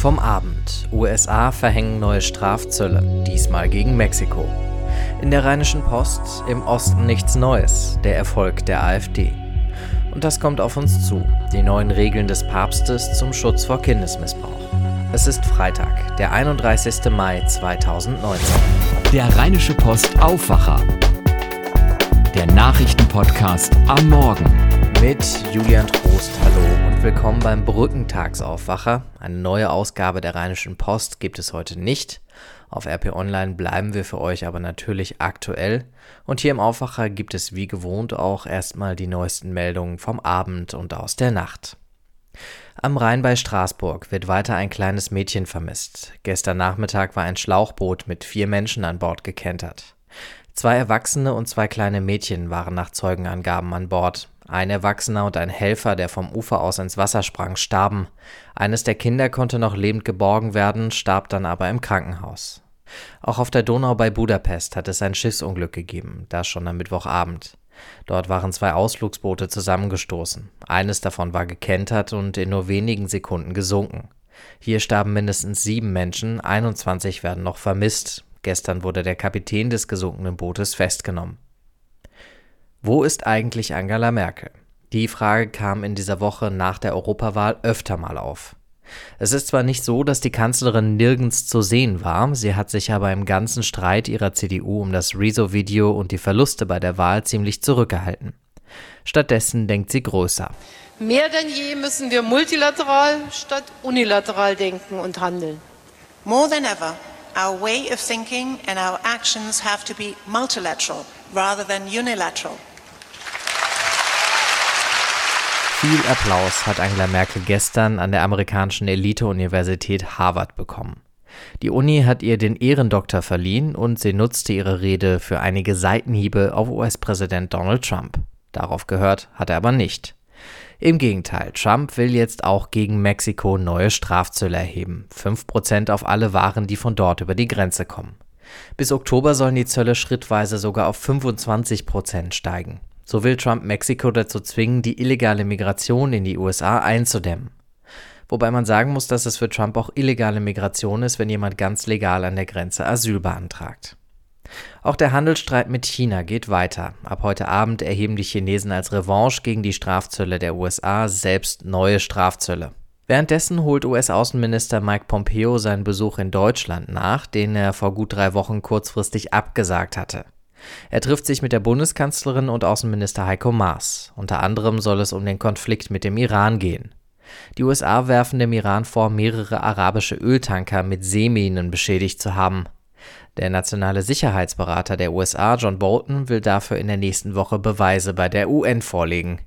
Vom Abend. USA verhängen neue Strafzölle, diesmal gegen Mexiko. In der Rheinischen Post im Osten nichts Neues, der Erfolg der AfD. Und das kommt auf uns zu, die neuen Regeln des Papstes zum Schutz vor Kindesmissbrauch. Es ist Freitag, der 31. Mai 2019. Der Rheinische Post Aufwacher. Der Nachrichtenpodcast am Morgen. Mit Julian Trost, hallo und willkommen beim Brückentagsaufwacher. Eine neue Ausgabe der Rheinischen Post gibt es heute nicht. Auf RP Online bleiben wir für euch aber natürlich aktuell. Und hier im Aufwacher gibt es wie gewohnt auch erstmal die neuesten Meldungen vom Abend und aus der Nacht. Am Rhein bei Straßburg wird weiter ein kleines Mädchen vermisst. Gestern Nachmittag war ein Schlauchboot mit vier Menschen an Bord gekentert. Zwei Erwachsene und zwei kleine Mädchen waren nach Zeugenangaben an Bord. Ein Erwachsener und ein Helfer, der vom Ufer aus ins Wasser sprang, starben. Eines der Kinder konnte noch lebend geborgen werden, starb dann aber im Krankenhaus. Auch auf der Donau bei Budapest hat es ein Schiffsunglück gegeben, das schon am Mittwochabend. Dort waren zwei Ausflugsboote zusammengestoßen. Eines davon war gekentert und in nur wenigen Sekunden gesunken. Hier starben mindestens sieben Menschen, 21 werden noch vermisst. Gestern wurde der Kapitän des gesunkenen Bootes festgenommen. Wo ist eigentlich Angela Merkel? Die Frage kam in dieser Woche nach der Europawahl öfter mal auf. Es ist zwar nicht so, dass die Kanzlerin nirgends zu sehen war, sie hat sich aber im ganzen Streit ihrer CDU um das Rezo-Video und die Verluste bei der Wahl ziemlich zurückgehalten. Stattdessen denkt sie größer. Mehr denn je müssen wir multilateral statt unilateral denken und handeln. More than ever, our way of thinking and our actions have to be multilateral rather than unilateral. Viel Applaus hat Angela Merkel gestern an der amerikanischen Elite-Universität Harvard bekommen. Die Uni hat ihr den Ehrendoktor verliehen und sie nutzte ihre Rede für einige Seitenhiebe auf US-Präsident Donald Trump. Darauf gehört hat er aber nicht. Im Gegenteil, Trump will jetzt auch gegen Mexiko neue Strafzölle erheben. 5% auf alle Waren, die von dort über die Grenze kommen. Bis Oktober sollen die Zölle schrittweise sogar auf 25% steigen. So will Trump Mexiko dazu zwingen, die illegale Migration in die USA einzudämmen. Wobei man sagen muss, dass es für Trump auch illegale Migration ist, wenn jemand ganz legal an der Grenze Asyl beantragt. Auch der Handelsstreit mit China geht weiter. Ab heute Abend erheben die Chinesen als Revanche gegen die Strafzölle der USA selbst neue Strafzölle. Währenddessen holt US-Außenminister Mike Pompeo seinen Besuch in Deutschland nach, den er vor gut drei Wochen kurzfristig abgesagt hatte. Er trifft sich mit der Bundeskanzlerin und Außenminister Heiko Maas. Unter anderem soll es um den Konflikt mit dem Iran gehen. Die USA werfen dem Iran vor, mehrere arabische Öltanker mit Seeminen beschädigt zu haben. Der nationale Sicherheitsberater der USA, John Bolton, will dafür in der nächsten Woche Beweise bei der UN vorlegen.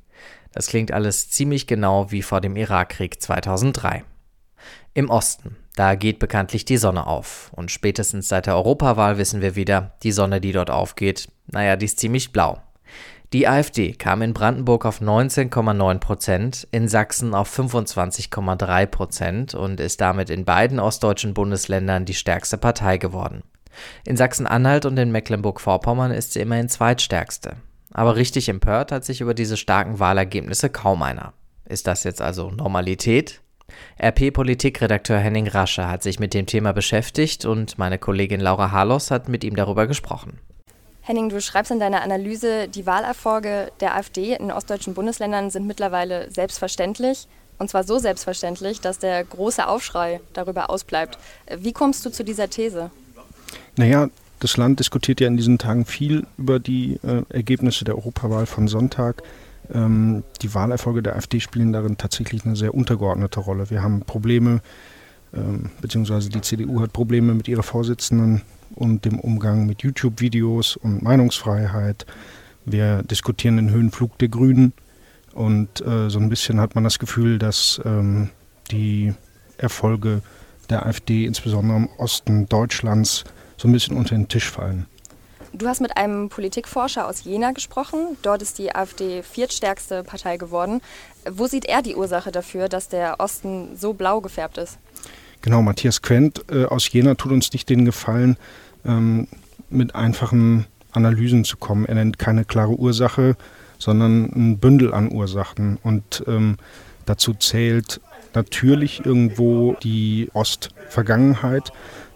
Das klingt alles ziemlich genau wie vor dem Irakkrieg 2003. Im Osten. Da geht bekanntlich die Sonne auf. Und spätestens seit der Europawahl wissen wir wieder, die Sonne, die dort aufgeht, naja, die ist ziemlich blau. Die AfD kam in Brandenburg auf 19,9 Prozent, in Sachsen auf 25,3 Prozent und ist damit in beiden ostdeutschen Bundesländern die stärkste Partei geworden. In Sachsen-Anhalt und in Mecklenburg-Vorpommern ist sie immerhin zweitstärkste. Aber richtig empört hat sich über diese starken Wahlergebnisse kaum einer. Ist das jetzt also Normalität? RP-Politikredakteur Henning Rasche hat sich mit dem Thema beschäftigt und meine Kollegin Laura Harlos hat mit ihm darüber gesprochen. Henning, du schreibst in deiner Analyse, die Wahlerfolge der AfD in ostdeutschen Bundesländern sind mittlerweile selbstverständlich. Und zwar so selbstverständlich, dass der große Aufschrei darüber ausbleibt. Wie kommst du zu dieser These? Naja, das Land diskutiert ja in diesen Tagen viel über die äh, Ergebnisse der Europawahl von Sonntag. Ähm, die Wahlerfolge der AfD spielen darin tatsächlich eine sehr untergeordnete Rolle. Wir haben Probleme, ähm, beziehungsweise die CDU hat Probleme mit ihrer Vorsitzenden und dem Umgang mit YouTube-Videos und Meinungsfreiheit. Wir diskutieren den Höhenflug der Grünen und äh, so ein bisschen hat man das Gefühl, dass ähm, die Erfolge der AfD, insbesondere im Osten Deutschlands, so ein bisschen unter den Tisch fallen. Du hast mit einem Politikforscher aus Jena gesprochen. Dort ist die AfD viertstärkste Partei geworden. Wo sieht er die Ursache dafür, dass der Osten so blau gefärbt ist? Genau, Matthias Quent äh, aus Jena tut uns nicht den Gefallen, ähm, mit einfachen Analysen zu kommen. Er nennt keine klare Ursache, sondern ein Bündel an Ursachen. Und ähm, dazu zählt natürlich irgendwo die Ostvergangenheit.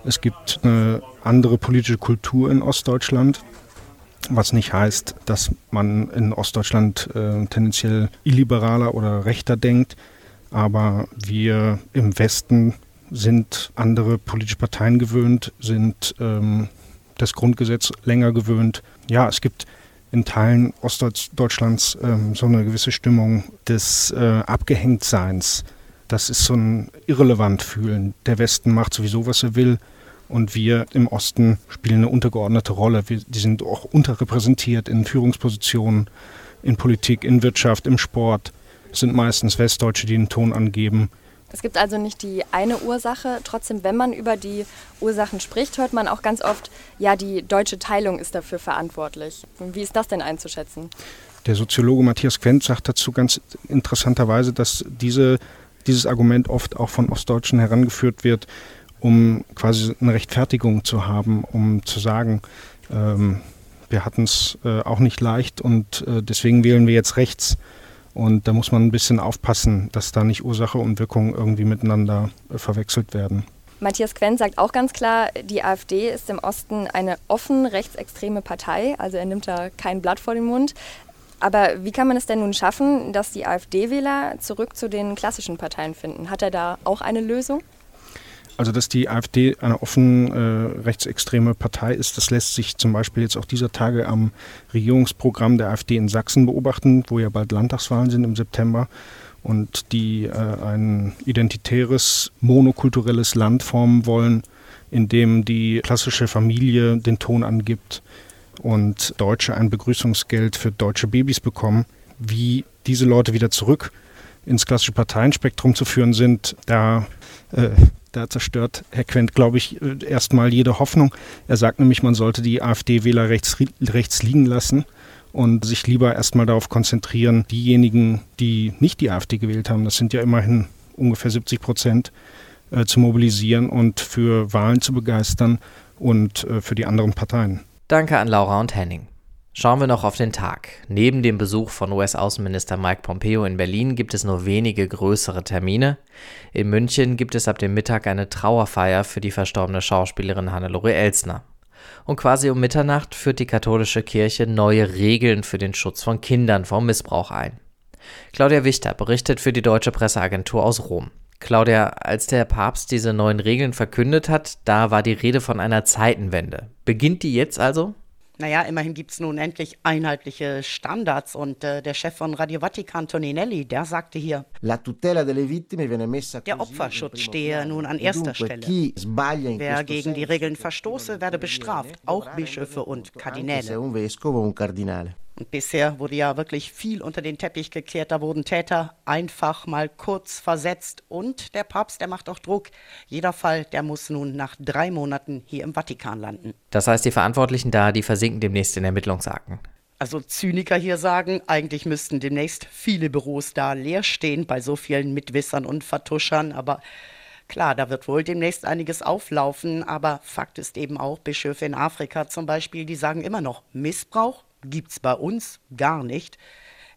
Es gibt eine andere politische Kultur in Ostdeutschland, was nicht heißt, dass man in Ostdeutschland äh, tendenziell illiberaler oder rechter denkt. Aber wir im Westen sind andere politische Parteien gewöhnt, sind ähm, das Grundgesetz länger gewöhnt. Ja, es gibt in Teilen Ostdeutschlands ähm, so eine gewisse Stimmung des äh, Abgehängtseins. Das ist so ein irrelevant fühlen. Der Westen macht sowieso, was er will. Und wir im Osten spielen eine untergeordnete Rolle. Wir, die sind auch unterrepräsentiert in Führungspositionen, in Politik, in Wirtschaft, im Sport. Es sind meistens Westdeutsche, die den Ton angeben. Es gibt also nicht die eine Ursache. Trotzdem, wenn man über die Ursachen spricht, hört man auch ganz oft, ja, die deutsche Teilung ist dafür verantwortlich. Wie ist das denn einzuschätzen? Der Soziologe Matthias Quent sagt dazu ganz interessanterweise, dass diese, dieses Argument oft auch von Ostdeutschen herangeführt wird, um quasi eine Rechtfertigung zu haben, um zu sagen, ähm, wir hatten es äh, auch nicht leicht und äh, deswegen wählen wir jetzt rechts. Und da muss man ein bisschen aufpassen, dass da nicht Ursache und Wirkung irgendwie miteinander äh, verwechselt werden. Matthias Quent sagt auch ganz klar, die AfD ist im Osten eine offen rechtsextreme Partei, also er nimmt da kein Blatt vor den Mund. Aber wie kann man es denn nun schaffen, dass die AfD-Wähler zurück zu den klassischen Parteien finden? Hat er da auch eine Lösung? Also, dass die AfD eine offen äh, rechtsextreme Partei ist, das lässt sich zum Beispiel jetzt auch dieser Tage am Regierungsprogramm der AfD in Sachsen beobachten, wo ja bald Landtagswahlen sind im September und die äh, ein identitäres, monokulturelles Land formen wollen, in dem die klassische Familie den Ton angibt und Deutsche ein Begrüßungsgeld für deutsche Babys bekommen. Wie diese Leute wieder zurück ins klassische Parteienspektrum zu führen sind, da äh, da zerstört Herr Quent, glaube ich, äh, erstmal jede Hoffnung. Er sagt nämlich, man sollte die AfD-Wähler rechts, rechts liegen lassen und sich lieber erstmal darauf konzentrieren, diejenigen, die nicht die AfD gewählt haben, das sind ja immerhin ungefähr 70 Prozent, äh, zu mobilisieren und für Wahlen zu begeistern und äh, für die anderen Parteien. Danke an Laura und Henning. Schauen wir noch auf den Tag. Neben dem Besuch von US-Außenminister Mike Pompeo in Berlin gibt es nur wenige größere Termine. In München gibt es ab dem Mittag eine Trauerfeier für die verstorbene Schauspielerin Hannelore Elsner. Und quasi um Mitternacht führt die katholische Kirche neue Regeln für den Schutz von Kindern vor Missbrauch ein. Claudia Wichter berichtet für die Deutsche Presseagentur aus Rom. Claudia, als der Papst diese neuen Regeln verkündet hat, da war die Rede von einer Zeitenwende. Beginnt die jetzt also? Naja, immerhin gibt es nun endlich einheitliche Standards und äh, der Chef von Radio Vatikan, Toninelli, der sagte hier, der Opferschutz stehe nun an erster Stelle. Wer gegen die Regeln verstoße, werde bestraft, auch Bischöfe und Kardinäle. Und bisher wurde ja wirklich viel unter den Teppich gekehrt. Da wurden Täter einfach mal kurz versetzt. Und der Papst, der macht auch Druck. Jeder Fall, der muss nun nach drei Monaten hier im Vatikan landen. Das heißt, die Verantwortlichen da, die versinken demnächst in Ermittlungsakten. Also Zyniker hier sagen, eigentlich müssten demnächst viele Büros da leer stehen bei so vielen Mitwissern und Vertuschern. Aber Klar, da wird wohl demnächst einiges auflaufen, aber Fakt ist eben auch, Bischöfe in Afrika zum Beispiel, die sagen immer noch, Missbrauch gibt es bei uns gar nicht.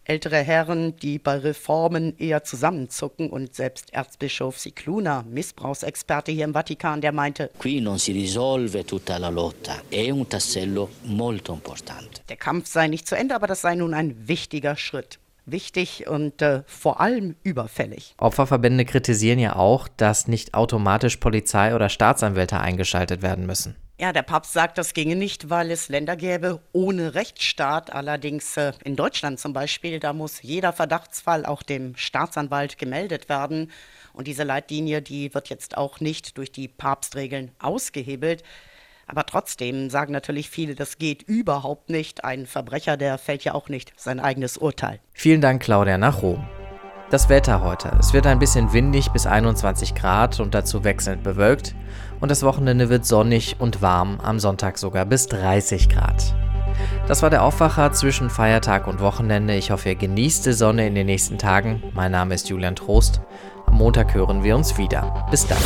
Ältere Herren, die bei Reformen eher zusammenzucken und selbst Erzbischof Sikluna, Missbrauchsexperte hier im Vatikan, der meinte, Qui non si risolve tutta la lotta, è un tassello molto importante. Der Kampf sei nicht zu Ende, aber das sei nun ein wichtiger Schritt wichtig und äh, vor allem überfällig. Opferverbände kritisieren ja auch, dass nicht automatisch Polizei oder Staatsanwälte eingeschaltet werden müssen. Ja, der Papst sagt, das ginge nicht, weil es Länder gäbe ohne Rechtsstaat. Allerdings äh, in Deutschland zum Beispiel, da muss jeder Verdachtsfall auch dem Staatsanwalt gemeldet werden. Und diese Leitlinie, die wird jetzt auch nicht durch die Papstregeln ausgehebelt. Aber trotzdem sagen natürlich viele, das geht überhaupt nicht. Ein Verbrecher, der fällt ja auch nicht sein eigenes Urteil. Vielen Dank, Claudia, nach Rom. Das Wetter heute. Es wird ein bisschen windig bis 21 Grad und dazu wechselnd bewölkt. Und das Wochenende wird sonnig und warm, am Sonntag sogar bis 30 Grad. Das war der Aufwacher zwischen Feiertag und Wochenende. Ich hoffe, ihr genießt die Sonne in den nächsten Tagen. Mein Name ist Julian Trost. Am Montag hören wir uns wieder. Bis dann.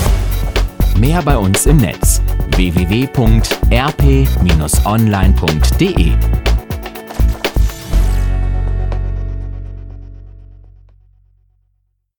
Mehr bei uns im Netz www.rp-online.de